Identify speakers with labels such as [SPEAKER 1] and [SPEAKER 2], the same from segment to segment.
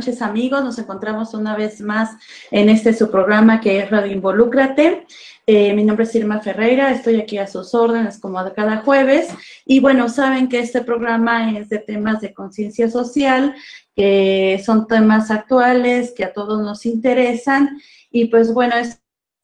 [SPEAKER 1] Noches amigos. Nos encontramos una vez más en este su programa que es Radio Involúcrate. Eh, mi nombre es Irma Ferreira, estoy aquí a sus órdenes como cada jueves. Y bueno, saben que este programa es de temas de conciencia social, que son temas actuales, que a todos nos interesan. Y pues bueno, es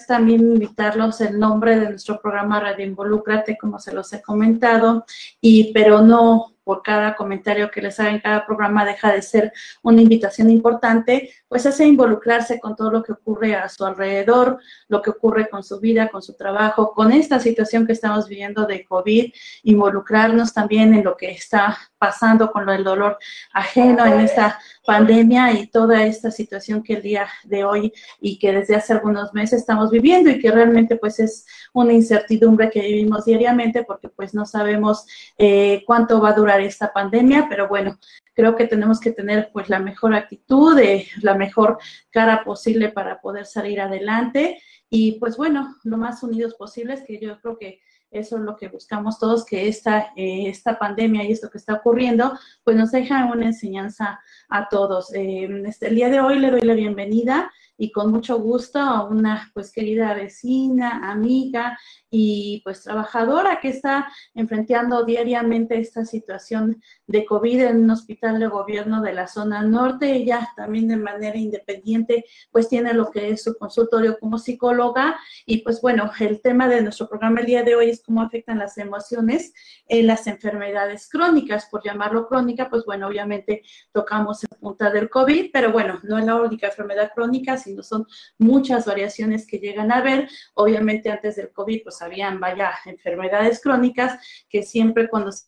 [SPEAKER 1] también invitarlos el nombre de nuestro programa Radio Involúcrate, como se los he comentado, y pero no por cada comentario que les haga en cada programa deja de ser una invitación importante, pues es involucrarse con todo lo que ocurre a su alrededor, lo que ocurre con su vida, con su trabajo, con esta situación que estamos viviendo de COVID, involucrarnos también en lo que está pasando con el dolor ajeno en esta pandemia y toda esta situación que el día de hoy y que desde hace algunos meses estamos viviendo y que realmente pues es una incertidumbre que vivimos diariamente porque pues no sabemos eh, cuánto va a durar esta pandemia, pero bueno, creo que tenemos que tener pues la mejor actitud, eh, la mejor cara posible para poder salir adelante. Y pues bueno, lo más unidos posibles, que yo creo que eso es lo que buscamos todos, que esta, eh, esta pandemia y esto que está ocurriendo, pues nos deja una enseñanza a todos. Eh, este, el día de hoy le doy la bienvenida y con mucho gusto a una pues querida vecina, amiga y pues trabajadora que está enfrentando diariamente esta situación de COVID en un hospital de gobierno de la zona norte. Ella también de manera independiente pues tiene lo que es su consultorio como psicóloga y pues bueno, el tema de nuestro programa el día de hoy es cómo afectan las emociones en las enfermedades crónicas, por llamarlo crónica, pues bueno, obviamente tocamos el punta del COVID, pero bueno, no es la única enfermedad crónica, sino son muchas variaciones que llegan a ver. Obviamente antes del COVID pues habían, vaya, enfermedades crónicas que siempre cuando se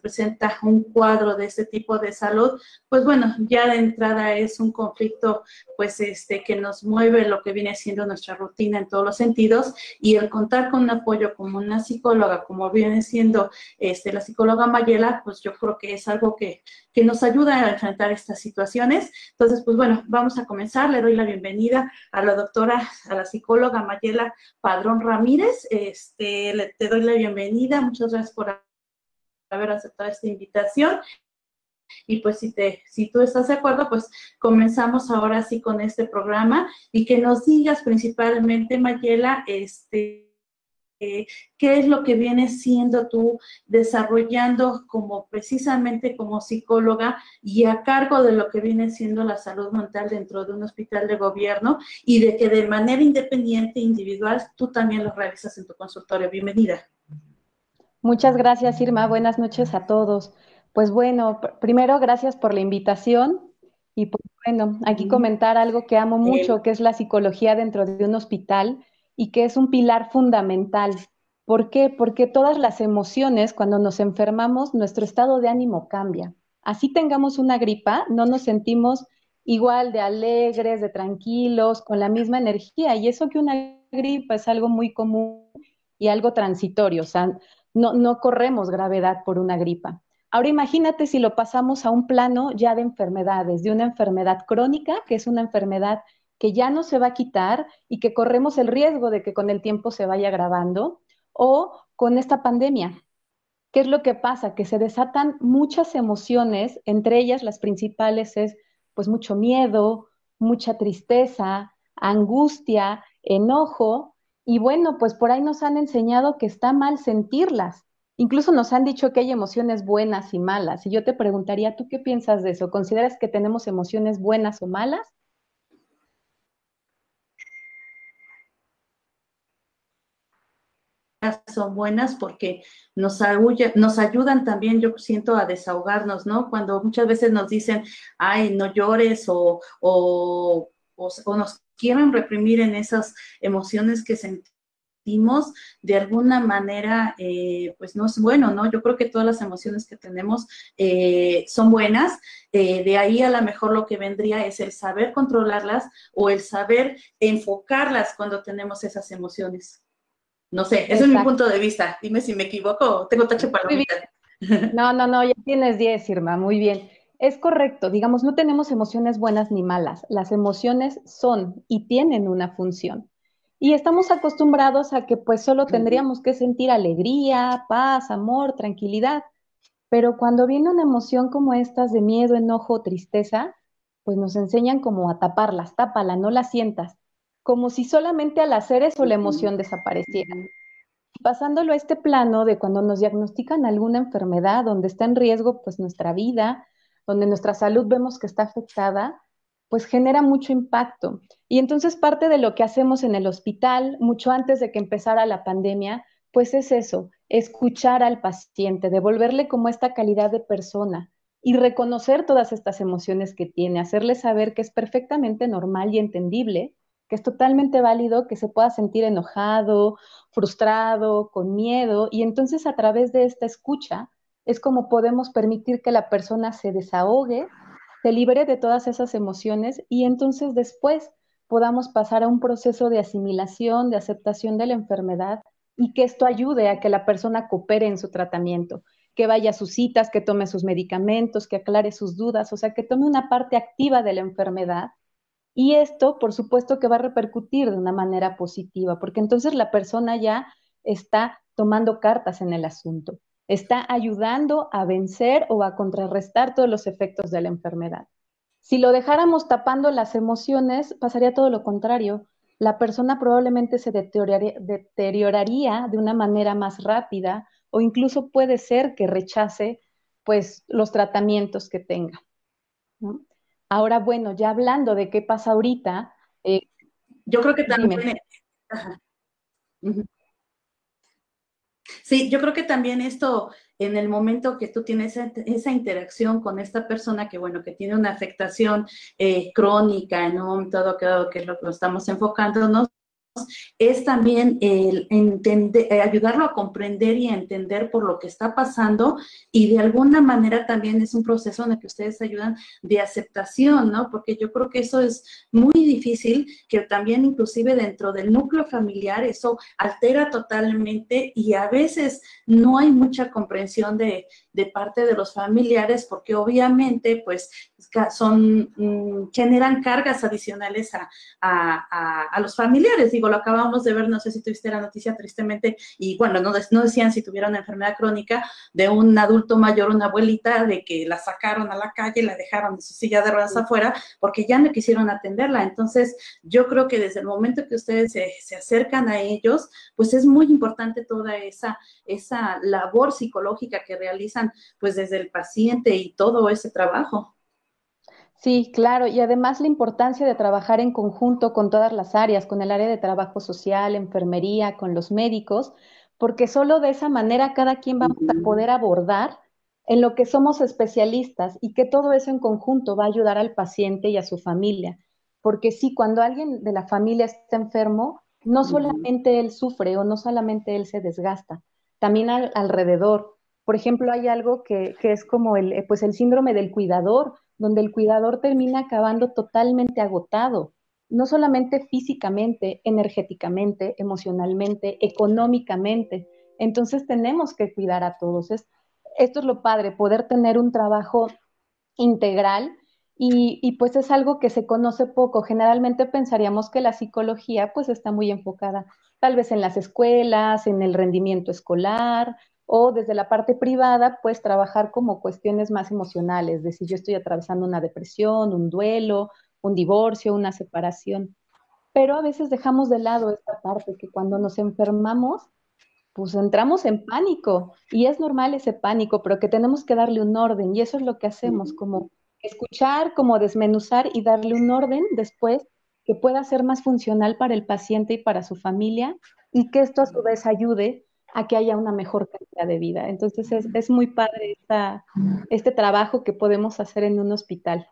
[SPEAKER 1] presenta un cuadro de este tipo de salud, pues bueno, ya de entrada es un conflicto, pues este, que nos mueve lo que viene siendo nuestra rutina en todos los sentidos y el contar con un apoyo como una psicóloga, como viene siendo este, la psicóloga Mayela, pues yo creo que es algo que, que nos ayuda a enfrentar estas situaciones. Entonces, pues bueno, vamos a comenzar. Le doy la bienvenida a la doctora, a la psicóloga Mayela Padrón Ramírez. Este, le, te doy la bienvenida. Muchas gracias por haber aceptado esta invitación. Y pues si, te, si tú estás de acuerdo, pues comenzamos ahora sí con este programa y que nos digas principalmente, Mayela, este, eh, qué es lo que vienes siendo tú desarrollando como precisamente como psicóloga y a cargo de lo que viene siendo la salud mental dentro de un hospital de gobierno y de que de manera independiente, individual, tú también lo realizas en tu consultorio. Bienvenida.
[SPEAKER 2] Muchas gracias, Irma. Buenas noches a todos. Pues bueno, primero gracias por la invitación y pues bueno, aquí comentar algo que amo mucho, que es la psicología dentro de un hospital y que es un pilar fundamental. ¿Por qué? Porque todas las emociones, cuando nos enfermamos, nuestro estado de ánimo cambia. Así tengamos una gripa, no nos sentimos igual de alegres, de tranquilos, con la misma energía. Y eso que una gripa es algo muy común y algo transitorio. O sea, no, corremos gravedad por una gripa. Ahora imagínate si lo pasamos a un plano ya de enfermedades, de una enfermedad crónica, que es una enfermedad que ya no se va a quitar y que corremos el riesgo de que con el tiempo se vaya agravando, o con esta pandemia. ¿Qué es lo que pasa? Que se desatan muchas emociones, entre ellas las principales es pues mucho miedo, mucha tristeza, angustia, enojo, y bueno, pues por ahí nos han enseñado que está mal sentirlas. Incluso nos han dicho que hay emociones buenas y malas. Y yo te preguntaría, ¿tú qué piensas de eso? ¿Consideras que tenemos emociones buenas o malas?
[SPEAKER 1] son buenas porque nos, ayudan también, yo siento, a desahogarnos, ¿no? Cuando muchas veces nos dicen, ay, no llores o, o, o nos quieren reprimir en esas emociones que sentimos, de alguna manera, eh, pues no es bueno, ¿no? Yo creo que todas las emociones que tenemos eh, son buenas. Eh, de ahí a lo mejor lo que vendría es el saber controlarlas o el saber enfocarlas cuando tenemos esas emociones. No sé, ese es mi punto de vista. Dime si me equivoco, tengo tache palomita.
[SPEAKER 2] No, no, no, ya tienes 10, Irma, muy bien. Es correcto, digamos, no tenemos emociones buenas ni malas. Las emociones son y tienen una función. Y estamos acostumbrados a que pues solo tendríamos que sentir alegría, paz, amor, tranquilidad. Pero cuando viene una emoción como estas de miedo, enojo, tristeza, pues nos enseñan como a taparlas, tápala, no la sientas, como si solamente al hacer eso la emoción desapareciera. Pasándolo a este plano de cuando nos diagnostican alguna enfermedad donde está en riesgo pues nuestra vida, donde nuestra salud vemos que está afectada, pues genera mucho impacto. Y entonces parte de lo que hacemos en el hospital, mucho antes de que empezara la pandemia, pues es eso, escuchar al paciente, devolverle como esta calidad de persona y reconocer todas estas emociones que tiene, hacerle saber que es perfectamente normal y entendible, que es totalmente válido que se pueda sentir enojado, frustrado, con miedo, y entonces a través de esta escucha es como podemos permitir que la persona se desahogue, se libere de todas esas emociones y entonces después podamos pasar a un proceso de asimilación, de aceptación de la enfermedad y que esto ayude a que la persona coopere en su tratamiento, que vaya a sus citas, que tome sus medicamentos, que aclare sus dudas, o sea, que tome una parte activa de la enfermedad. Y esto, por supuesto, que va a repercutir de una manera positiva, porque entonces la persona ya está tomando cartas en el asunto está ayudando a vencer o a contrarrestar todos los efectos de la enfermedad. Si lo dejáramos tapando las emociones, pasaría todo lo contrario. La persona probablemente se deterioraría, de una manera más rápida o incluso puede ser que rechace pues los tratamientos que tenga. Ahora, bueno, ya hablando de qué pasa ahorita.
[SPEAKER 1] Eh, yo creo que también. Sí, yo creo que también esto en el momento que tú tienes esa, interacción con esta persona que, bueno, que tiene una afectación eh, crónica en un momento dado que lo que estamos enfocándonos, es también el eh, ayudarlo a comprender y entender por lo que está pasando y de alguna manera también es un proceso en el que ustedes ayudan de aceptación, ¿no? Porque yo creo que eso es muy difícil, que también inclusive dentro del núcleo familiar eso altera totalmente y a veces no hay mucha comprensión de, de parte de los familiares porque obviamente pues son, mm, generan cargas adicionales a, a, los familiares. Digo, lo acabamos de ver, no sé si tuviste la noticia tristemente, y bueno, no, no decían si tuviera una enfermedad crónica de un adulto mayor, una abuelita, de que la sacaron a la calle, la dejaron de su silla de ruedas afuera porque ya no quisieron atenderla. Entonces, yo creo que desde el momento que ustedes se, se acercan a ellos, pues es muy importante toda esa, esa labor psicológica que realizan pues desde el paciente y todo ese trabajo.
[SPEAKER 2] Sí, claro, y además la importancia de trabajar en conjunto con todas las áreas, con el área de trabajo social, enfermería, con los médicos, porque solo de esa manera cada quien va a poder abordar en lo que somos especialistas y que todo eso en conjunto va a ayudar al paciente y a su familia. Porque sí, cuando alguien de la familia está enfermo, no solamente él sufre o no solamente él se desgasta, también alrededor, por ejemplo, hay algo que, es como el, eh, pues el síndrome del cuidador, donde el cuidador termina acabando totalmente agotado, no solamente físicamente, energéticamente, emocionalmente, económicamente. Entonces tenemos que cuidar a todos. Es, esto es lo padre, poder tener un trabajo integral y, y, pues es algo que se conoce poco. Generalmente pensaríamos que la psicología pues está muy enfocada tal vez en las escuelas, en el rendimiento escolar, o desde la parte privada, pues trabajar como cuestiones más emocionales, de si yo estoy atravesando una depresión, un duelo, un divorcio, una separación. Pero a veces dejamos de lado esta parte que cuando nos enfermamos, pues entramos en pánico y es normal ese pánico, pero que tenemos que darle un orden y eso es lo que hacemos, como escuchar, como desmenuzar y darle un orden después que pueda ser más funcional para el paciente y para su familia y que esto a su vez ayude a que haya una mejor calidad de vida. Entonces es, muy padre este trabajo que podemos hacer en un hospital.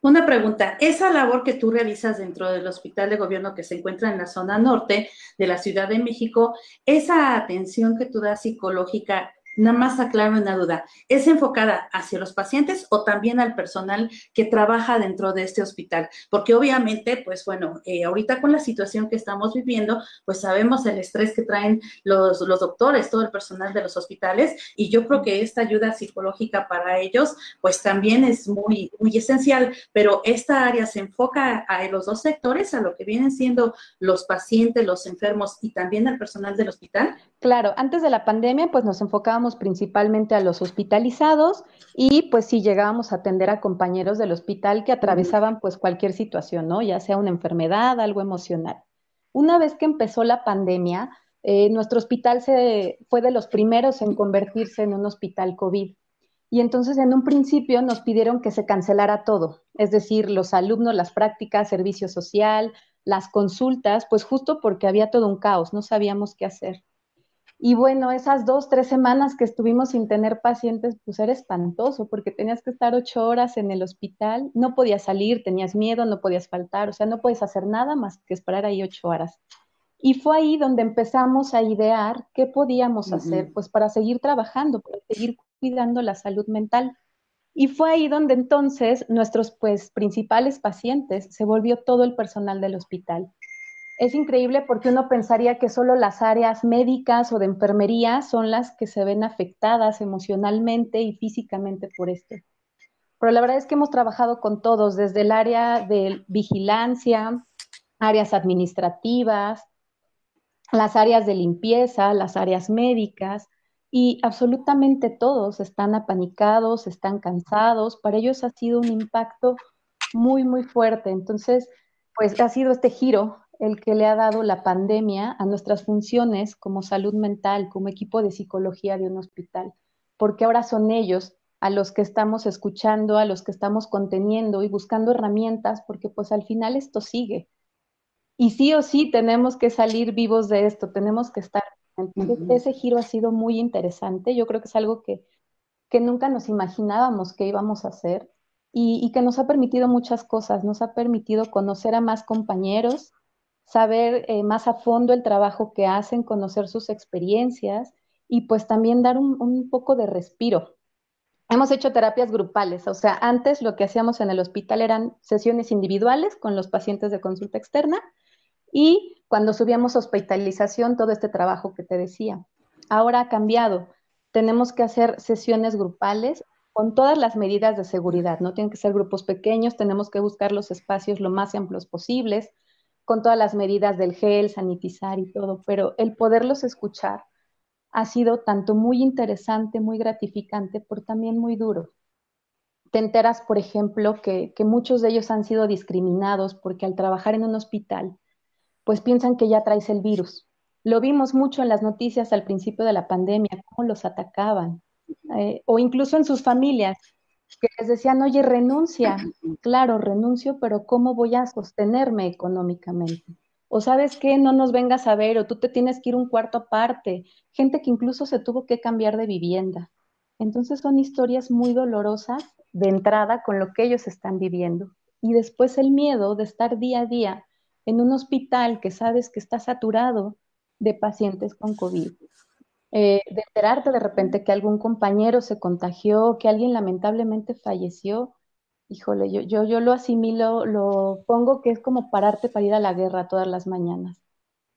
[SPEAKER 1] Una pregunta, esa labor que tú realizas dentro del hospital de gobierno que se encuentra en la zona norte de la Ciudad de México, esa atención que tú das psicológica, nada más aclaro una duda, ¿es enfocada hacia los pacientes o también al personal que trabaja dentro de este hospital? Porque obviamente, pues bueno, eh, ahorita con la situación que estamos viviendo, pues sabemos el estrés que traen los, los doctores, todo el personal de los hospitales, y yo creo que esta ayuda psicológica para ellos, pues también es muy, muy esencial, pero esta área se enfoca a los dos sectores, a lo que vienen siendo los pacientes, los enfermos y también al personal del hospital.
[SPEAKER 2] Claro, antes de la pandemia, pues nos principalmente a los hospitalizados y pues si llegábamos a atender a compañeros del hospital que atravesaban pues cualquier situación, ¿no? Ya sea una enfermedad, algo emocional. Una vez que empezó la pandemia, eh, nuestro hospital se, fue de los primeros en convertirse en un hospital COVID. Y entonces en un principio nos pidieron que se cancelara todo, es decir, los alumnos, las prácticas, servicio social, las consultas, pues justo porque había todo un caos, no sabíamos qué hacer. Y bueno, esas dos, tres semanas que estuvimos sin tener pacientes, pues era espantoso porque tenías que estar ocho horas en el hospital, no podías salir, tenías miedo, no podías faltar, o sea, no puedes hacer nada más que esperar ahí ocho horas. Y fue ahí donde empezamos a idear qué podíamos hacer, pues para seguir trabajando, para seguir cuidando la salud mental. Y fue ahí donde entonces nuestros pues principales pacientes se volvió todo el personal del hospital es increíble porque uno pensaría que solo las áreas médicas o de enfermería son las que se ven afectadas emocionalmente y físicamente por esto. Pero la verdad es que hemos trabajado con todos, desde el área de vigilancia, áreas administrativas, las áreas de limpieza, las áreas médicas, y absolutamente todos están apanicados, están cansados, para ellos ha sido un impacto muy, muy fuerte. Entonces, pues ha sido este giro el que le ha dado la pandemia a nuestras funciones como salud mental, como equipo de psicología de un hospital, porque ahora son ellos a los que estamos escuchando, a los que estamos conteniendo y buscando herramientas, porque pues al final esto sigue. Y sí o sí tenemos que salir vivos de esto, tenemos que estar. Entonces, ese giro ha sido muy interesante. Yo creo que es algo que, que nunca nos imaginábamos que íbamos a hacer y, que nos ha permitido muchas cosas. Nos ha permitido conocer a más compañeros, saber eh, más a fondo el trabajo que hacen, conocer sus experiencias y pues también dar un, un poco de respiro. Hemos hecho terapias grupales, o sea, antes lo que hacíamos en el hospital eran sesiones individuales con los pacientes de consulta externa y cuando subíamos hospitalización, todo este trabajo que te decía. Ahora ha cambiado. Tenemos que hacer sesiones grupales con todas las medidas de seguridad, ¿no? Tienen que ser grupos pequeños, tenemos que buscar los espacios lo más amplios posibles, con todas las medidas del gel, sanitizar y todo, pero el poderlos escuchar ha sido tanto muy interesante, muy gratificante, pero también muy duro. Te enteras, por ejemplo, que, que muchos de ellos han sido discriminados porque al trabajar en un hospital, pues piensan que ya traes el virus. Lo vimos mucho en las noticias al principio de la pandemia, cómo los atacaban, eh, o incluso en sus familias, que les decían, oye, renuncia. Claro, renuncio, pero ¿cómo voy a sostenerme económicamente? O sabes qué, no nos vengas a ver, o tú te tienes que ir un cuarto aparte. Gente que incluso se tuvo que cambiar de vivienda. Entonces son historias muy dolorosas de entrada con lo que ellos están viviendo. Y después el miedo de estar día a día en un hospital que sabes que está saturado de pacientes con COVID. Eh, de enterarte de repente que algún compañero se contagió, que alguien lamentablemente falleció, híjole, yo, yo, yo lo asimilo, lo pongo que es como pararte para ir a la guerra todas las mañanas.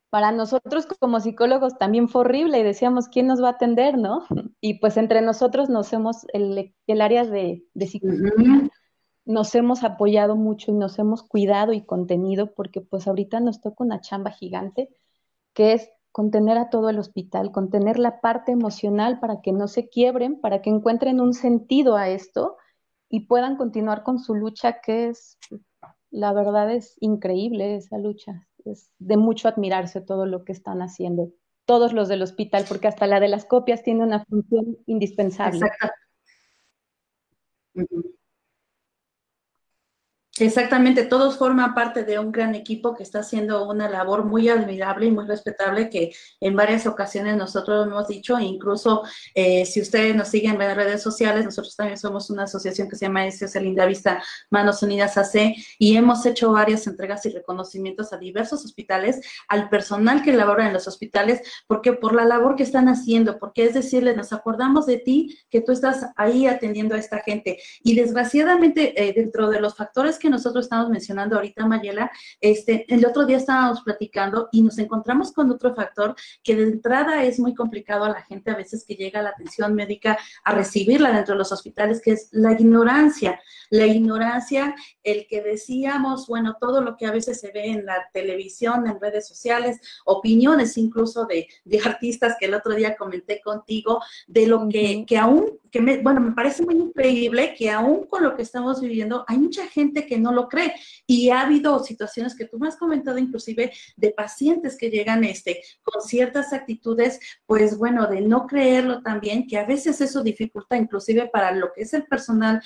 [SPEAKER 2] Para nosotros como psicólogos también fue horrible y decíamos, ¿quién nos va a atender, no? Y pues entre nosotros nos hemos, el, el área de, de psicología, nos hemos apoyado mucho y nos hemos cuidado y contenido porque pues ahorita nos toca una chamba gigante que es contener a todo el hospital, contener la parte emocional para que no se quiebren, para que encuentren un sentido a esto y puedan continuar con su lucha que es, la verdad es increíble esa lucha, es de mucho admirarse todo lo que están haciendo todos los del hospital, porque hasta la de las copias tiene una función indispensable. Exacto.
[SPEAKER 1] Exactamente, todos forman parte de un gran equipo que está haciendo una labor muy admirable y muy respetable que en varias ocasiones nosotros hemos dicho, incluso eh, si ustedes nos siguen en redes sociales, nosotros también somos una asociación que se llama SS Linda Vista Manos Unidas AC y hemos hecho varias entregas y reconocimientos a diversos hospitales, al personal que labora en los hospitales, porque por la labor que están haciendo, porque es decirle, nos acordamos de ti, que tú estás ahí atendiendo a esta gente. Y desgraciadamente, eh, dentro de los factores nosotros estamos mencionando ahorita, Mayela, este, el otro día estábamos platicando y nos encontramos con otro factor que de entrada es muy complicado a la gente a veces que llega a la atención médica a recibirla dentro de los hospitales, que es la ignorancia. La ignorancia, el que decíamos, bueno, todo lo que a veces se ve en la televisión, en redes sociales, opiniones incluso de, de artistas que el otro día comenté contigo, de lo que, que aún, que me, bueno, me parece muy increíble que aún con lo que estamos viviendo, hay mucha gente que no lo cree. Y ha habido situaciones que tú me has comentado inclusive de pacientes que llegan este, con ciertas actitudes, pues bueno, de no creerlo también, que a veces eso dificulta inclusive para lo que es el personal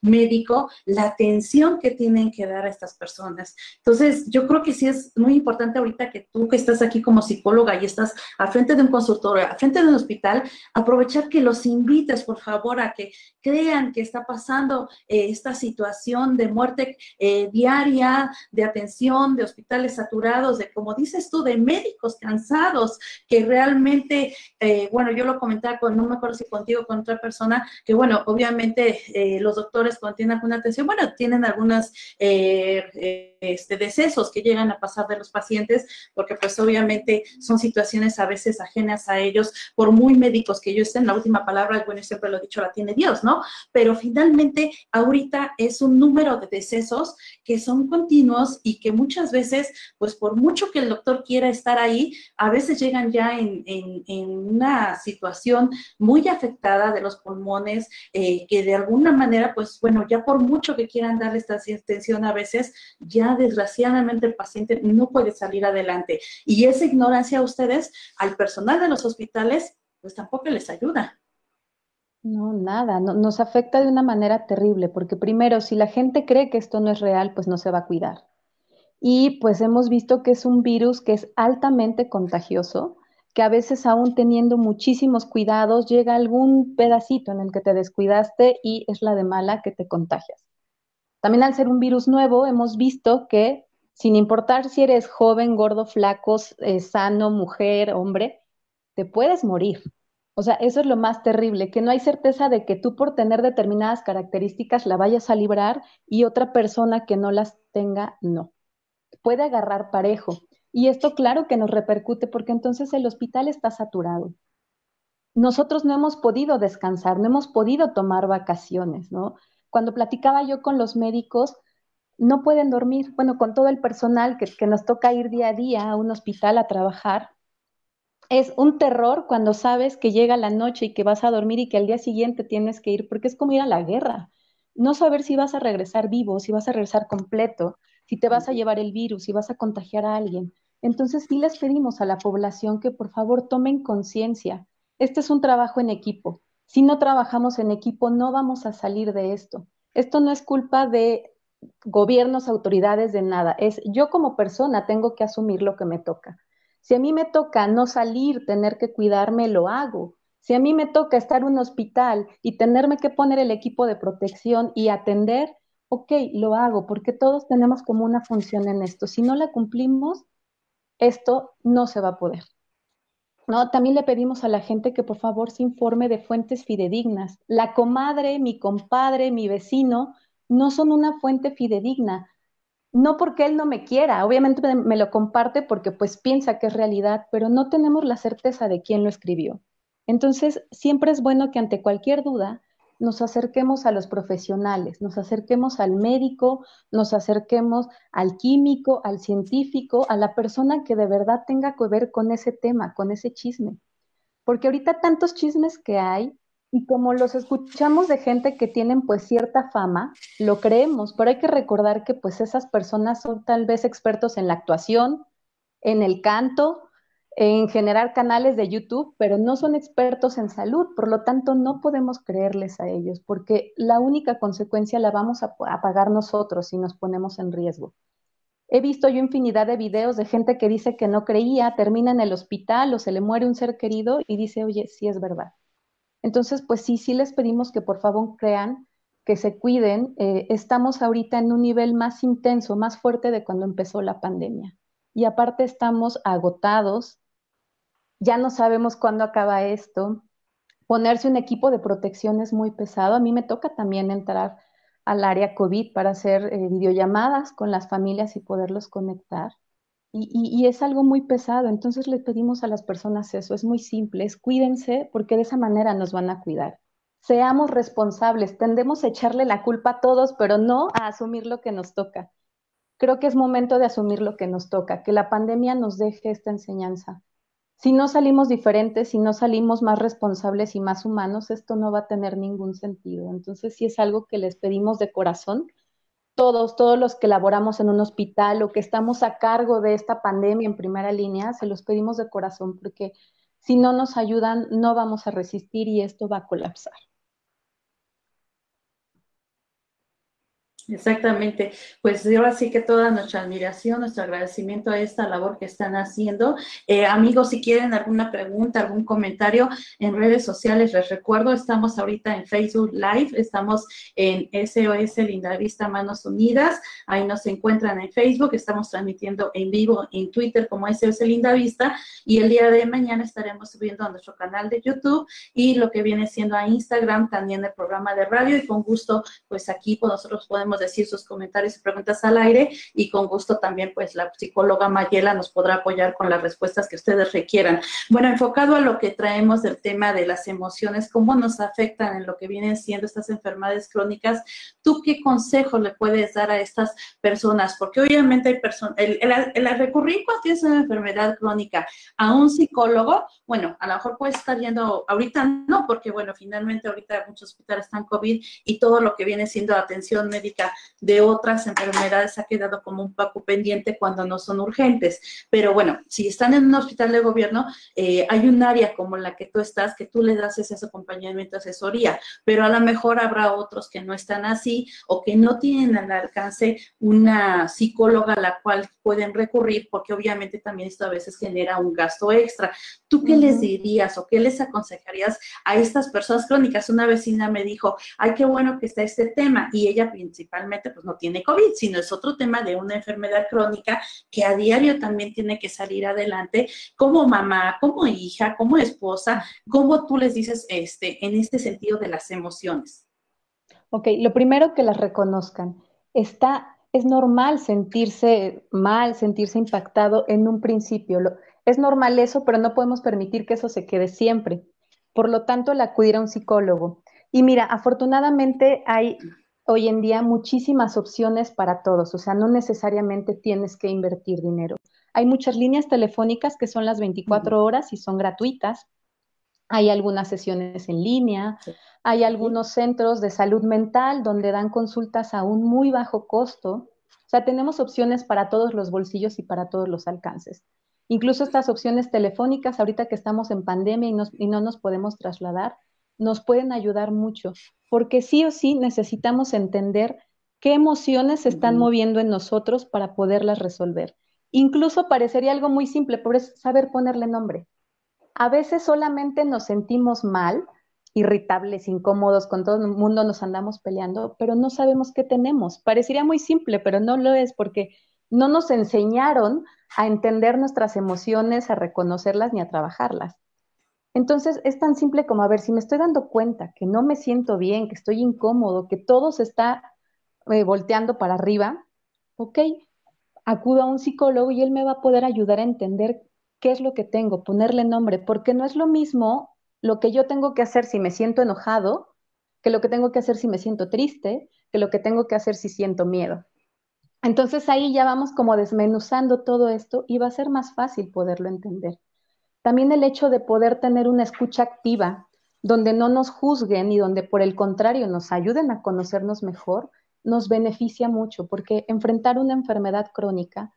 [SPEAKER 1] médico la atención que tienen que dar a estas personas. Entonces, yo creo que sí es muy importante ahorita que tú que estás aquí como psicóloga y estás a frente de un consultorio, a frente de un hospital, aprovechar que los invites, por favor, a que crean que está pasando eh, esta situación de muerte eh, diaria, de atención, de hospitales saturados, de, como dices tú, de médicos cansados, que realmente, eh, bueno, yo lo comentaba con, no me acuerdo si contigo, con otra persona, que bueno, obviamente los doctores cuando tienen alguna atención, bueno, tienen algunas... Eh, este, decesos que llegan a pasar de los pacientes, porque pues obviamente son situaciones a veces ajenas a ellos, por muy médicos que ellos estén, la última palabra, bueno, siempre lo he dicho, la tiene Dios, ¿no? Pero finalmente ahorita es un número de decesos que son continuos y que muchas veces, pues por mucho que el doctor quiera estar ahí, a veces llegan ya en, una situación muy afectada de los pulmones, eh, que de alguna manera, pues bueno, ya por mucho que quieran darle esta atención a veces, ya desgraciadamente el paciente no puede salir adelante. Y esa ignorancia a ustedes, al personal de los hospitales, pues tampoco les ayuda.
[SPEAKER 2] No, nada, nos afecta de una manera terrible, porque primero, si la gente cree que esto no es real, pues no se va a cuidar. Y pues hemos visto que es un virus que es altamente contagioso, que a veces aún teniendo muchísimos cuidados llega algún pedacito en el que te descuidaste y es la de mala que te contagias. También al ser un virus nuevo, hemos visto que sin importar si eres joven, gordo, flaco, eh, sano, mujer, hombre, te puedes morir. O sea, eso es lo más terrible, que no hay certeza de que tú por tener determinadas características la vayas a librar y otra persona que no las tenga, no. Puede agarrar parejo. Y esto claro que nos repercute porque entonces el hospital está saturado. Nosotros no hemos podido descansar, no hemos podido tomar vacaciones, ¿no? Cuando platicaba yo con los médicos, no pueden dormir. Bueno, con todo el personal que, que nos toca ir día a día a un hospital a trabajar, es un terror cuando sabes que llega la noche y que vas a dormir y que al día siguiente tienes que ir, porque es como ir a la guerra. No saber si vas a regresar vivo, si vas a regresar completo, si te vas a llevar el virus, si vas a contagiar a alguien. Entonces sí les pedimos a la población que por favor tomen conciencia. Este es un trabajo en equipo. Si no trabajamos en equipo, no vamos a salir de esto. Esto no es culpa de gobiernos, autoridades, de nada. Es yo como persona tengo que asumir lo que me toca. Si a mí me toca no salir, tener que cuidarme, lo hago. Si a mí me toca estar en un hospital y tenerme que poner el equipo de protección y atender, ok, lo hago, porque todos tenemos como una función en esto. Si no la cumplimos, esto no se va a poder. También le pedimos a la gente que por favor se informe de fuentes fidedignas. La comadre, mi compadre, mi vecino, no son una fuente fidedigna no porque él no me quiera, obviamente me, lo comparte porque pues piensa que es realidad, pero no tenemos la certeza de quién lo escribió. Entonces, siempre es bueno que ante cualquier duda nos acerquemos a los profesionales, nos acerquemos al médico, nos acerquemos al químico, al científico, a la persona que de verdad tenga que ver con ese tema, con ese chisme. Porque ahorita tantos chismes que hay, y como los escuchamos de gente que tienen pues cierta fama, lo creemos, pero hay que recordar que pues esas personas son tal vez expertos en la actuación, en el canto, en generar canales de YouTube, pero no son expertos en salud, por lo tanto no podemos creerles a ellos, porque la única consecuencia la vamos a, a pagar nosotros si nos ponemos en riesgo. He visto yo infinidad de videos de gente que dice que no creía, termina en el hospital o se le muere un ser querido y dice, oye, sí es verdad. Entonces, pues sí, sí les pedimos que por favor crean, que se cuiden. Eh, estamos ahorita en un nivel más intenso, más fuerte de cuando empezó la pandemia. Y aparte estamos agotados, ya no sabemos cuándo acaba esto. Ponerse un equipo de protección es muy pesado. A mí me toca también entrar al área COVID para hacer eh, videollamadas con las familias y poderlos conectar. Y, es algo muy pesado, entonces le pedimos a las personas eso, es muy simple, cuídense porque de esa manera nos van a cuidar. Seamos responsables, tendemos a echarle la culpa a todos, pero no a asumir lo que nos toca. Creo que es momento de asumir lo que nos toca, que la pandemia nos deje esta enseñanza. Si no salimos diferentes, si no salimos más responsables y más humanos, esto no va a tener ningún sentido. Entonces, sí es algo que les pedimos de corazón, todos, todos los que laboramos en un hospital o que estamos a cargo de esta pandemia en primera línea, se los pedimos de corazón porque si no nos ayudan no vamos a resistir y esto va a colapsar.
[SPEAKER 1] Exactamente, pues ahora sí que toda nuestra admiración, nuestro agradecimiento a esta labor que están haciendo. Eh, amigos, si quieren alguna pregunta, algún comentario en redes sociales, les recuerdo, estamos ahorita en Facebook Live, estamos en SOS Linda Vista Manos Unidas, ahí nos encuentran en Facebook, estamos transmitiendo en vivo en Twitter como SOS Linda Vista. Y el día de mañana estaremos subiendo a nuestro canal de YouTube y lo que viene siendo a Instagram también el programa de radio. Y con gusto, pues aquí pues, nosotros podemos podemos decir sus comentarios y preguntas al aire y con gusto también pues la psicóloga Mayela nos podrá apoyar con las respuestas que ustedes requieran. Bueno, enfocado a lo que traemos del tema de las emociones, cómo nos afectan en lo que vienen siendo estas enfermedades crónicas, ¿tú qué consejo le puedes dar a estas personas? Porque obviamente hay personas, el, el, recurrir cuando tienes una enfermedad crónica a un psicólogo, bueno, a lo mejor puede estar yendo, ahorita no, porque bueno, finalmente ahorita muchos hospitales están COVID y todo lo que viene siendo atención médica de otras enfermedades ha quedado como un poco pendiente cuando no son urgentes. Pero bueno, si están en un hospital de gobierno, eh, hay un área como la que tú estás, que tú le das ese acompañamiento, asesoría, pero a lo mejor habrá otros que no están así o que no tienen al alcance una psicóloga a la cual pueden recurrir, porque obviamente también esto a veces genera un gasto extra. ¿Tú qué les dirías o qué les aconsejarías a estas personas crónicas? Una vecina me dijo, ay, qué bueno que está este tema, y ella principalmente pues no tiene COVID, sino es otro tema de una enfermedad crónica que a diario también tiene que salir adelante como mamá, como hija, como esposa, ¿cómo tú les dices este, en este sentido de las emociones?
[SPEAKER 2] Ok, lo primero que las reconozcan. Está es normal sentirse mal, sentirse impactado en un principio. es normal eso, pero no podemos permitir que eso se quede siempre. Por lo tanto, el acudir a un psicólogo. Y mira, afortunadamente hay hoy en día muchísimas opciones para todos, o sea, no necesariamente tienes que invertir dinero. Hay muchas líneas telefónicas que son las 24 horas y son gratuitas. Hay algunas sesiones en línea, hay algunos centros de salud mental donde dan consultas a un muy bajo costo. O sea, tenemos opciones para todos los bolsillos y para todos los alcances. Incluso estas opciones telefónicas, ahorita que estamos en pandemia y, no nos podemos trasladar, nos pueden ayudar mucho, porque sí o sí necesitamos entender qué emociones se están moviendo en nosotros para poderlas resolver. Incluso parecería algo muy simple, pero es saber ponerle nombre. A veces solamente nos sentimos mal, irritables, incómodos, con todo el mundo nos andamos peleando, pero no sabemos qué tenemos. Parecería muy simple, pero no lo es porque no nos enseñaron a entender nuestras emociones, a reconocerlas ni a trabajarlas. Entonces es tan simple como, a ver, si me estoy dando cuenta que no me siento bien, que estoy incómodo, que todo se está eh, volteando para arriba, ok, acudo a un psicólogo y él me va a poder ayudar a entender qué es lo que tengo, ponerle nombre, porque no es lo mismo lo que yo tengo que hacer si me siento enojado que lo que tengo que hacer si me siento triste, que lo que tengo que hacer si siento miedo. Entonces ahí ya vamos como desmenuzando todo esto y va a ser más fácil poderlo entender. También el hecho de poder tener una escucha activa, donde no nos juzguen y donde por el contrario nos ayuden a conocernos mejor, nos beneficia mucho, porque enfrentar una enfermedad crónica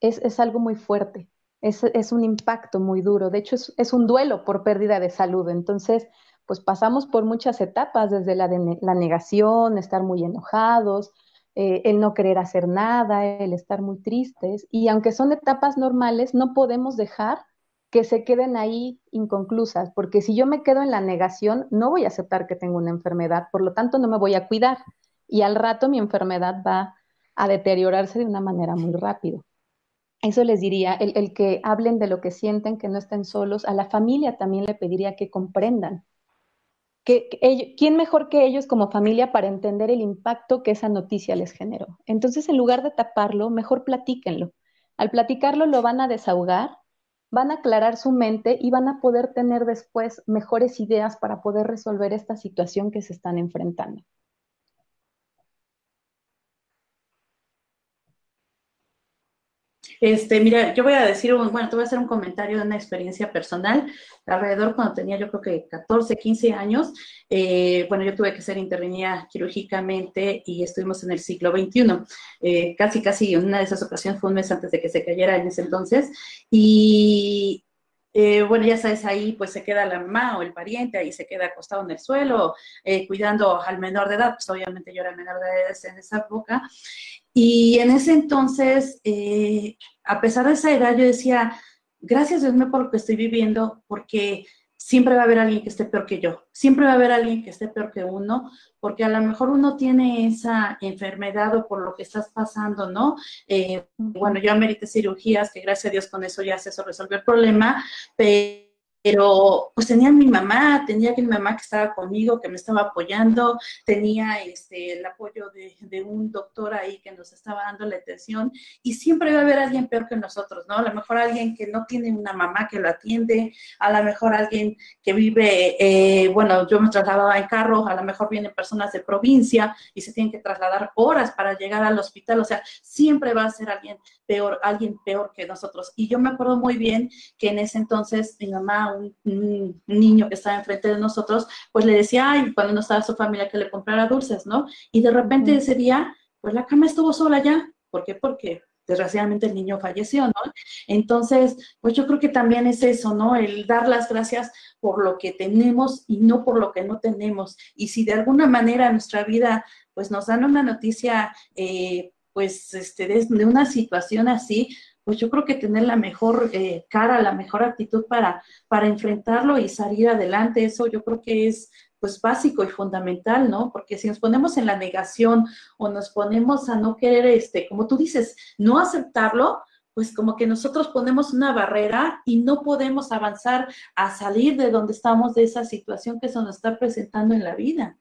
[SPEAKER 2] es, es algo muy fuerte es, un impacto muy duro. De hecho, es, un duelo por pérdida de salud. Entonces, pues pasamos por muchas etapas, desde la, la negación, estar muy enojados, eh, el no querer hacer nada, el estar muy tristes. Y aunque son etapas normales, no podemos dejar que se queden ahí inconclusas, porque si yo me quedo en la negación, no voy a aceptar que tengo una enfermedad, por lo tanto no me voy a cuidar y al rato mi enfermedad va a deteriorarse de una manera muy rápida. Eso les diría, el, que hablen de lo que sienten, que no estén solos. A la familia también le pediría que comprendan. Que, ¿Quién mejor que ellos como familia para entender el impacto que esa noticia les generó? Entonces, en lugar de taparlo, mejor platíquenlo. Al platicarlo lo van a desahogar, van a aclarar su mente y van a poder tener después mejores ideas para poder resolver esta situación que se están enfrentando.
[SPEAKER 1] Este, mira, yo voy a decir, un, bueno, te voy a hacer un comentario de una experiencia personal. Alrededor cuando tenía yo creo que 14, 15 años, eh, bueno, yo tuve que ser intervenida quirúrgicamente y estuvimos en el siglo XXI. Eh, casi, casi, en una de esas ocasiones fue un mes antes de que se cayera en ese entonces. Y eh, bueno, ya sabes, ahí pues se queda la mamá o el pariente, ahí se queda acostado en el suelo, cuidando al menor de edad, pues obviamente yo era menor de edad en esa época, y en ese entonces, eh, a pesar de esa edad, yo decía, gracias Dios mío por lo que estoy viviendo, porque siempre va a haber alguien que esté peor que yo, siempre va a haber alguien que esté peor que uno, porque a lo mejor uno tiene esa enfermedad o por lo que estás pasando, ¿no? Eh, bueno, yo amerité cirugías, que gracias a Dios con eso ya se resolvió el problema, pero pero pues tenía mi mamá, tenía que mi mamá que estaba conmigo, que me estaba apoyando, tenía este, el apoyo de, de, un doctor ahí que nos estaba dando la atención y siempre va a haber alguien peor que nosotros, ¿no? A lo mejor alguien que no tiene una mamá que lo atiende, a lo mejor alguien que vive, eh, bueno, yo me trasladaba en carro, a lo mejor vienen personas de provincia y se tienen que trasladar horas para llegar al hospital, o sea, siempre va a ser alguien peor, alguien peor que nosotros. Y yo me acuerdo muy bien que en ese entonces mi mamá, un, niño que estaba enfrente de nosotros, pues le decía, ay, cuando no estaba su familia, que le comprara dulces, ¿no? Y de repente ese día, pues la cama estuvo sola ya. ¿Por qué? Porque desgraciadamente el niño falleció, ¿no? Entonces, pues yo creo que también es eso, ¿no? El dar las gracias por lo que tenemos y no por lo que no tenemos. Y si de alguna manera nuestra vida, pues nos dan una noticia, eh, pues, este, de, una situación así, pues yo creo que tener la mejor eh, cara, la mejor actitud para, para enfrentarlo y salir adelante, eso yo creo que es pues básico y fundamental, ¿no? Porque si nos ponemos en la negación o nos ponemos a no querer, este, como tú dices, no aceptarlo, pues como que nosotros ponemos una barrera y no podemos avanzar a salir de donde estamos de esa situación que se nos está presentando en la vida.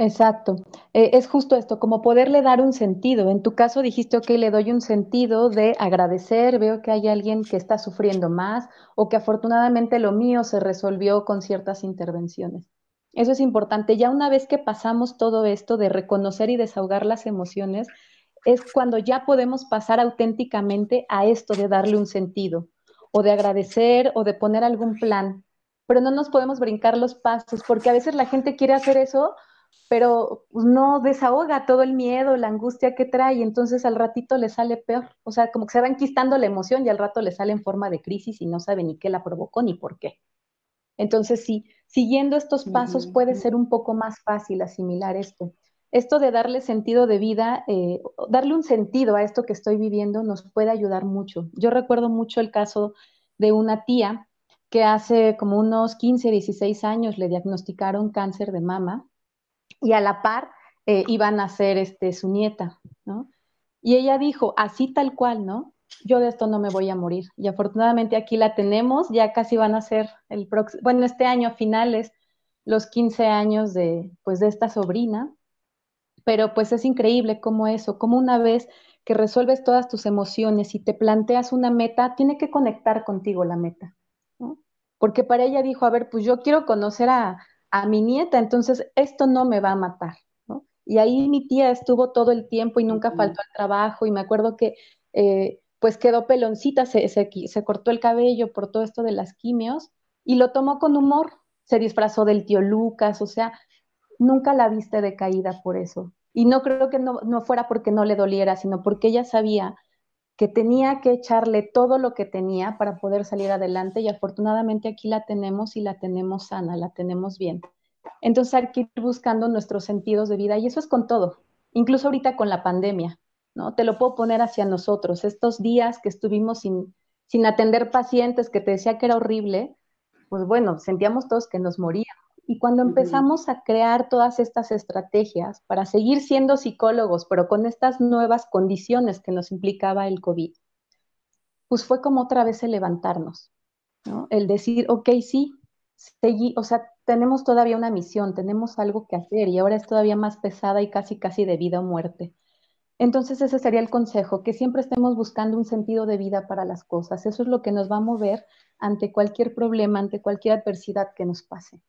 [SPEAKER 2] Exacto. Eh, es justo esto, como poderle dar un sentido. En tu caso dijiste, ok, le doy un sentido de agradecer, veo que hay alguien que está sufriendo más o que afortunadamente lo mío se resolvió con ciertas intervenciones. Eso es importante. Ya una vez que pasamos todo esto de reconocer y desahogar las emociones, es cuando ya podemos pasar auténticamente a esto de darle un sentido o de agradecer o de poner algún plan. Pero no nos podemos brincar los pasos porque a veces la gente quiere hacer eso pero pues, no desahoga todo el miedo, la angustia que trae, entonces al ratito le sale peor. O sea, como que se va enquistando la emoción y al rato le sale en forma de crisis y no sabe ni qué la provocó ni por qué. Entonces, sí, siguiendo estos pasos puede ser un poco más fácil asimilar esto. Esto de darle sentido de vida, eh, darle un sentido a esto que estoy viviendo nos puede ayudar mucho. Yo recuerdo mucho el caso de una tía que hace como unos 15, 16 años le diagnosticaron cáncer de mama y a la par eh, iban a ser este, su nieta, ¿no? Y ella dijo, así tal cual, ¿no? Yo de esto no me voy a morir. Y afortunadamente aquí la tenemos, ya casi van a ser el próximo, bueno, este año finales, los 15 años de, pues, de esta sobrina. Pero pues es increíble cómo eso, como una vez que resuelves todas tus emociones y te planteas una meta, tiene que conectar contigo la meta, ¿no? Porque para ella dijo, a ver, pues yo quiero conocer a, a mi nieta, entonces esto no me va a matar, ¿no? Y ahí mi tía estuvo todo el tiempo y nunca faltó al trabajo y me acuerdo que eh, pues quedó peloncita, se, se, se, cortó el cabello por todo esto de las quimios y lo tomó con humor, se disfrazó del tío Lucas, o sea, nunca la viste decaída por eso. Y no creo que no, no fuera porque no le doliera, sino porque ella sabía que tenía que echarle todo lo que tenía para poder salir adelante y afortunadamente aquí la tenemos y la tenemos sana, la tenemos bien. Entonces hay que ir buscando nuestros sentidos de vida y eso es con todo, incluso ahorita con la pandemia, ¿no? Te lo puedo poner hacia nosotros. Estos días que estuvimos sin, sin atender pacientes, que te decía que era horrible, pues bueno, sentíamos todos que nos moríamos y cuando empezamos a crear todas estas estrategias para seguir siendo psicólogos, pero con estas nuevas condiciones que nos implicaba el COVID, pues fue como otra vez el levantarnos, ¿no? El decir, ok, sí, seguí, o sea, tenemos todavía una misión, tenemos algo que hacer y ahora es todavía más pesada y casi, casi de vida o muerte. Entonces ese sería el consejo, que siempre estemos buscando un sentido de vida para las cosas. Eso es lo que nos va a mover ante cualquier problema, ante cualquier adversidad que nos pase.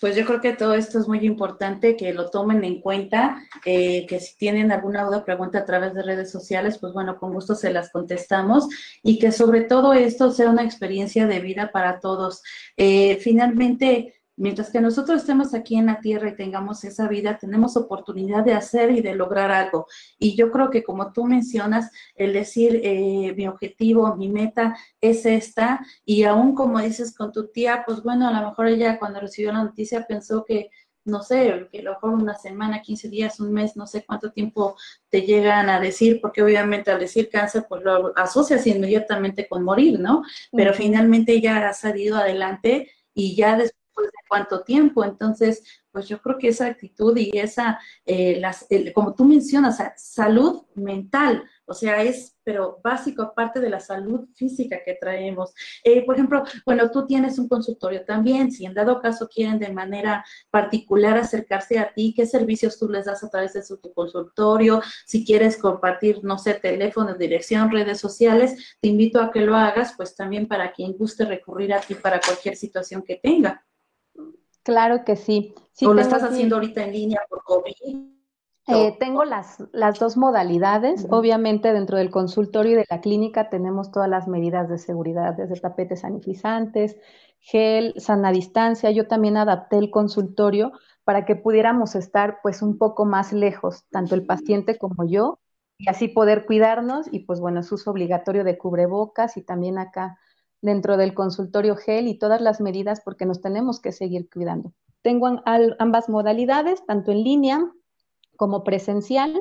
[SPEAKER 1] Pues yo creo que todo esto es muy importante que lo tomen en cuenta, eh, que si tienen alguna duda o pregunta a través de redes sociales, pues bueno, con gusto se las contestamos y que sobre todo esto sea una experiencia de vida para todos. Eh, finalmente, Mientras que nosotros estemos aquí en la tierra y tengamos esa vida, tenemos oportunidad de hacer y de lograr algo. Y yo creo que como tú mencionas, el decir eh, mi objetivo, mi meta es esta, y aún como dices con tu tía, pues bueno, a lo mejor ella cuando recibió la noticia pensó que no sé, que a lo mejor una semana, 15 días, un mes, no sé cuánto tiempo te llegan a decir, porque obviamente al decir cáncer, pues lo asocias inmediatamente con morir, ¿no? Pero finalmente ella ha salido adelante y ya después de cuánto tiempo. Entonces, pues yo creo que esa actitud y esa, eh, las, como tú mencionas, salud mental, o sea, es, pero básico, aparte de la salud física que traemos. Eh, por ejemplo, bueno, tú tienes un consultorio también, si en dado caso quieren de manera particular acercarse a ti, ¿qué servicios tú les das a través de su tu consultorio? Si quieres compartir, no sé, teléfono, dirección, redes sociales, te invito a que lo hagas, pues también para quien guste recurrir a ti para cualquier situación que tenga.
[SPEAKER 2] Claro que sí. sí
[SPEAKER 1] ¿O lo estás haciendo ahorita en línea por COVID?
[SPEAKER 2] Eh, tengo las, las, dos modalidades. Obviamente, dentro del consultorio y de la clínica tenemos todas las medidas de seguridad, desde tapetes sanitizantes, gel, sana distancia. Yo también adapté el consultorio para que pudiéramos estar pues un poco más lejos, tanto el paciente como yo, y así poder cuidarnos. Y pues bueno, es uso obligatorio de cubrebocas y también acá dentro del consultorio gel y todas las medidas porque nos tenemos que seguir cuidando. Tengo ambas modalidades, tanto en línea como presencial.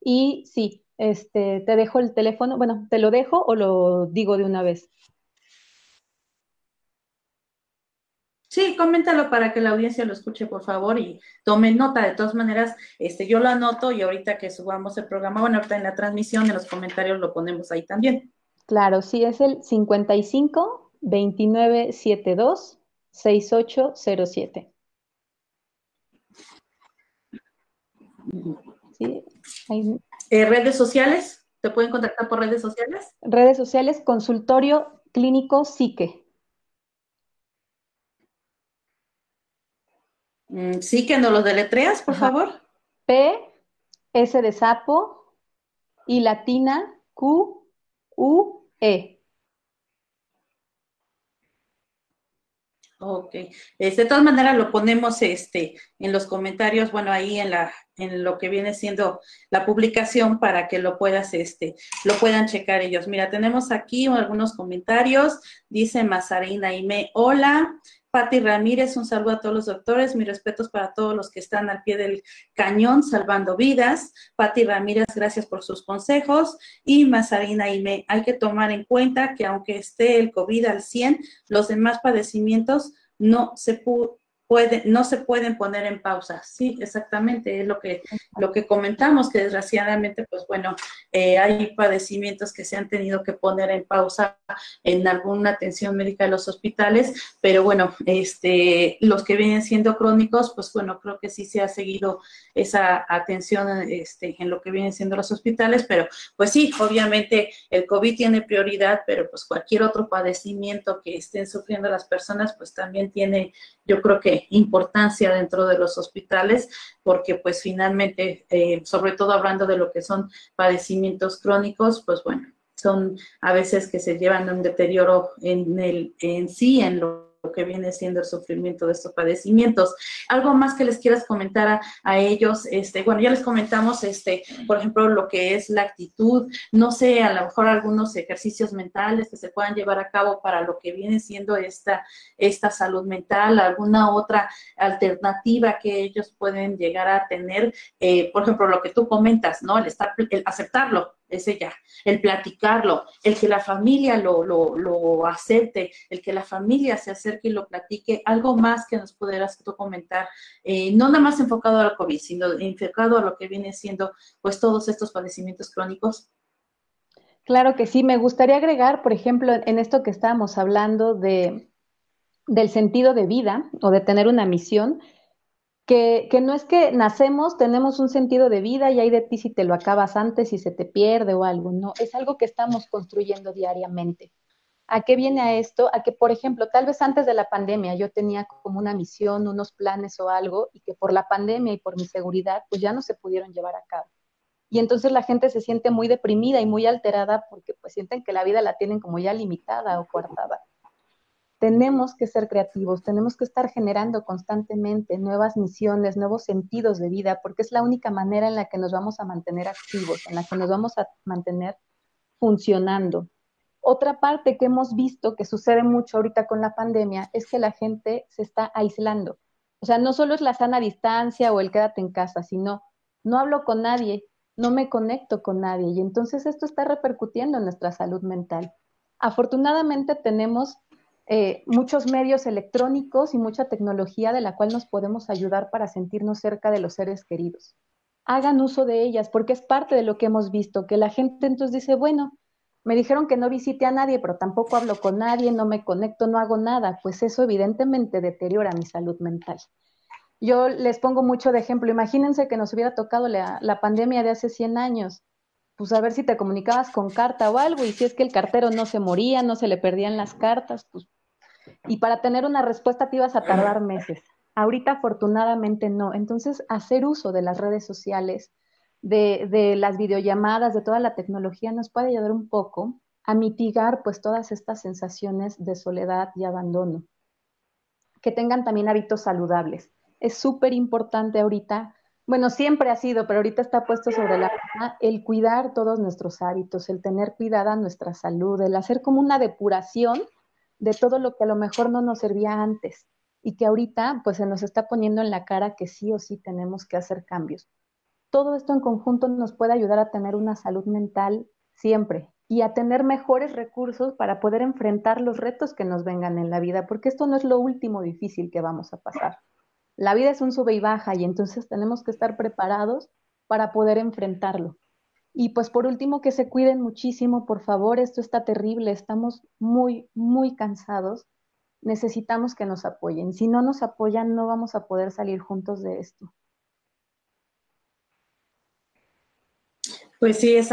[SPEAKER 2] Y sí, este, te dejo el teléfono, bueno, ¿te lo dejo o lo digo de una vez?
[SPEAKER 1] Sí, coméntalo para que la audiencia lo escuche, por favor, y tome nota. De todas maneras, este, yo lo anoto y ahorita que subamos el programa, bueno, ahorita en la transmisión, en los comentarios lo ponemos ahí también.
[SPEAKER 2] Claro, sí, es el 55 29 72 6807.
[SPEAKER 1] Sí, eh, ¿Redes sociales? ¿Te pueden contactar por redes sociales?
[SPEAKER 2] Redes sociales, consultorio clínico psique.
[SPEAKER 1] Mm, sí, que nos lo deletreas, por favor.
[SPEAKER 2] P, S de sapo, y latina, Q, U, e.
[SPEAKER 1] Ok. De todas maneras lo ponemos este, en los comentarios, bueno, ahí en la, en lo que viene siendo la publicación para que lo puedas, este, lo puedan checar ellos. Mira, tenemos aquí algunos comentarios. Dice Mazarina Ime, hola. Patti Ramírez, un saludo a todos los doctores, mis respetos para todos los que están al pie del cañón salvando vidas. Patti Ramírez, gracias por sus consejos. Y Mazarina Ime, hay que tomar en cuenta que aunque esté el COVID al 100, los demás padecimientos no se, no se pueden poner en pausa. Sí, exactamente, es lo que, lo que comentamos, que desgraciadamente, pues bueno, eh, hay padecimientos que se han tenido que poner en pausa en alguna atención médica de los hospitales, pero bueno, este, los que vienen siendo crónicos, pues bueno, creo que sí se ha seguido esa atención este, en lo que vienen siendo los hospitales, pero pues sí, obviamente el COVID tiene prioridad, pero pues cualquier otro padecimiento que estén sufriendo las personas, pues también tiene, yo creo que importancia dentro de los hospitales, porque pues finalmente, eh, sobre todo hablando de lo que son padecimientos crónicos, pues bueno, son a veces que se llevan un deterioro en el en sí, en lo que viene siendo el sufrimiento de estos padecimientos. Algo más que les quieras comentar a, ellos, este, bueno, ya les comentamos, este, por ejemplo, lo que es la actitud, no sé, a lo mejor algunos ejercicios mentales que se puedan llevar a cabo para lo que viene siendo esta, esta salud mental, alguna otra alternativa que ellos pueden llegar a tener, eh, por ejemplo, lo que tú comentas, ¿no? El estar, el aceptarlo, ese ya, el platicarlo, el que la familia lo, lo, acepte, el que la familia se acerque y lo platique, algo más que nos pudieras tú comentar, eh, no nada más enfocado al COVID, sino enfocado a lo que viene siendo pues todos estos padecimientos crónicos.
[SPEAKER 2] Claro que sí, me gustaría agregar, por ejemplo, en esto que estábamos hablando de, del sentido de vida o de tener una misión, que, no es que nacemos, tenemos un sentido de vida y hay de ti si te lo acabas antes y se te pierde o algo, no, es algo que estamos construyendo diariamente. ¿A qué viene a esto? A que, por ejemplo, tal vez antes de la pandemia yo tenía como una misión, unos planes o algo, y que por la pandemia y por mi seguridad, pues ya no se pudieron llevar a cabo. Y entonces la gente se siente muy deprimida y muy alterada porque pues sienten que la vida la tienen como ya limitada o coartada tenemos que ser creativos, tenemos que estar generando constantemente nuevas misiones, nuevos sentidos de vida, porque es la única manera en la que nos vamos a mantener activos, en la que nos vamos a mantener funcionando. Otra parte que hemos visto que sucede mucho ahorita con la pandemia es que la gente se está aislando. O sea, no solo es la sana distancia o el quédate en casa, sino no hablo con nadie, no me conecto con nadie y entonces esto está repercutiendo en nuestra salud mental. Afortunadamente tenemos eh, muchos medios electrónicos y mucha tecnología de la cual nos podemos ayudar para sentirnos cerca de los seres queridos. Hagan uso de ellas porque es parte de lo que hemos visto, que la gente entonces dice, bueno, me dijeron que no visite a nadie, pero tampoco hablo con nadie, no me conecto, no hago nada. Pues eso evidentemente deteriora mi salud mental. Yo les pongo mucho de ejemplo. Imagínense que nos hubiera tocado la, la, pandemia de hace 100 años. Pues a ver si te comunicabas con carta o algo, y si es que el cartero no se moría, no se le perdían las cartas, pues. Y para tener una respuesta te ibas a tardar meses. Ahorita afortunadamente no. Entonces, hacer uso de las redes sociales, de, las videollamadas, de toda la tecnología, nos puede ayudar un poco a mitigar pues todas estas sensaciones de soledad y abandono. Que tengan también hábitos saludables. Es súper importante ahorita, bueno, siempre ha sido, pero ahorita está puesto sobre la mesa el cuidar todos nuestros hábitos, el tener cuidada nuestra salud, el hacer como una depuración de todo lo que a lo mejor no nos servía antes y que ahorita pues se nos está poniendo en la cara que sí o sí tenemos que hacer cambios todo esto en conjunto nos puede ayudar a tener una salud mental siempre y a tener mejores recursos para poder enfrentar los retos que nos vengan en la vida, porque esto no es lo último difícil que vamos a pasar. La vida es un sube y baja y entonces tenemos que estar preparados para poder enfrentarlo. Y pues por último, que se cuiden muchísimo, por favor, esto está terrible, estamos muy, muy cansados, necesitamos que nos apoyen. Si no nos apoyan, no vamos a poder salir juntos de esto.
[SPEAKER 1] Pues sí, exacto.